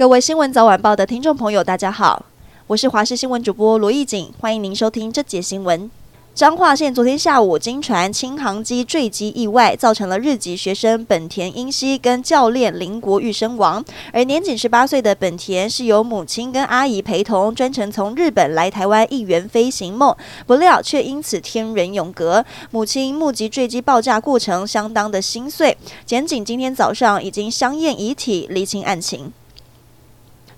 各位新闻早晚报的听众朋友，大家好，我是华视新闻主播罗艺锦，欢迎您收听这节新闻。彰化县昨天下午，惊传轻航机坠机意外，造成了日籍学生本田英希跟教练林国玉身亡。而年仅十八岁的本田是由母亲跟阿姨陪同，专程从日本来台湾一圆飞行梦，不料却因此天人永隔。母亲目击坠机爆炸过程，相当的心碎。检警今天早上已经相验遗体，厘清案情。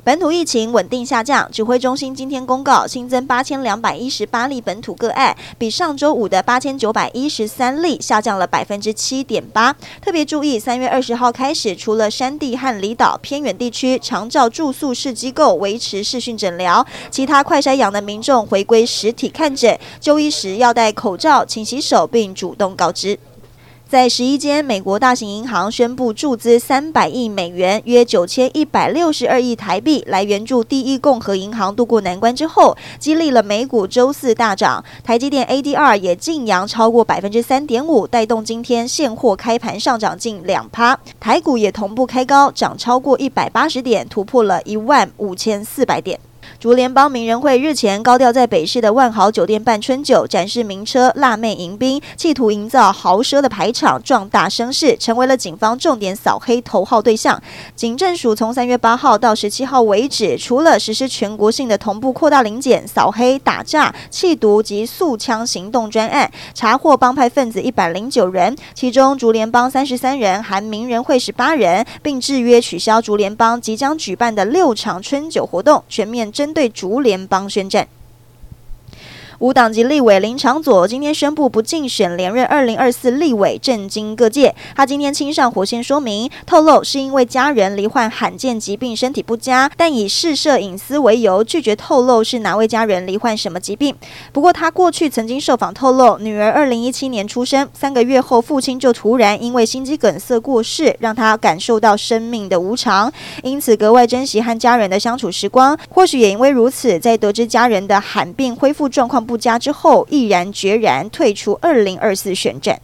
本土疫情稳定下降，指挥中心今天公告新增八千两百一十八例本土个案，比上周五的八千九百一十三例下降了百分之七点八。特别注意，三月二十号开始，除了山地和离岛偏远地区常照住宿式机构维持视讯诊疗，其他快筛阳的民众回归实体看诊，就医时要戴口罩、勤洗手，并主动告知。在十一间美国大型银行宣布注资三百亿美元，约九千一百六十二亿台币，来援助第一共和银行渡过难关之后，激励了美股周四大涨。台积电 ADR 也劲扬超过百分之三点五，带动今天现货开盘上涨近两趴。台股也同步开高，涨超过一百八十点，突破了一万五千四百点。竹联帮名人会日前高调在北市的万豪酒店办春酒，展示名车、辣妹迎宾，企图营造豪奢的排场，壮大声势，成为了警方重点扫黑头号对象。警政署从三月八号到十七号为止，除了实施全国性的同步扩大临检、扫黑、打诈、缉毒及肃枪行动专案，查获帮派分子一百零九人，其中竹联帮三十三人，含名人会十八人，并制约取消竹联帮即将举办的六场春酒活动，全面针对竹联帮宣战。无党籍立委林长佐今天宣布不竞选连任二零二四立委，震惊各界。他今天亲上火线说明，透露是因为家人罹患罕见疾病，身体不佳，但以试射隐私为由，拒绝透露是哪位家人罹患什么疾病。不过他过去曾经受访透露，女儿二零一七年出生，三个月后父亲就突然因为心肌梗塞过世，让他感受到生命的无常，因此格外珍惜和家人的相处时光。或许也因为如此，在得知家人的罕病恢复状况不。不佳之后，毅然决然退出二零二四选战。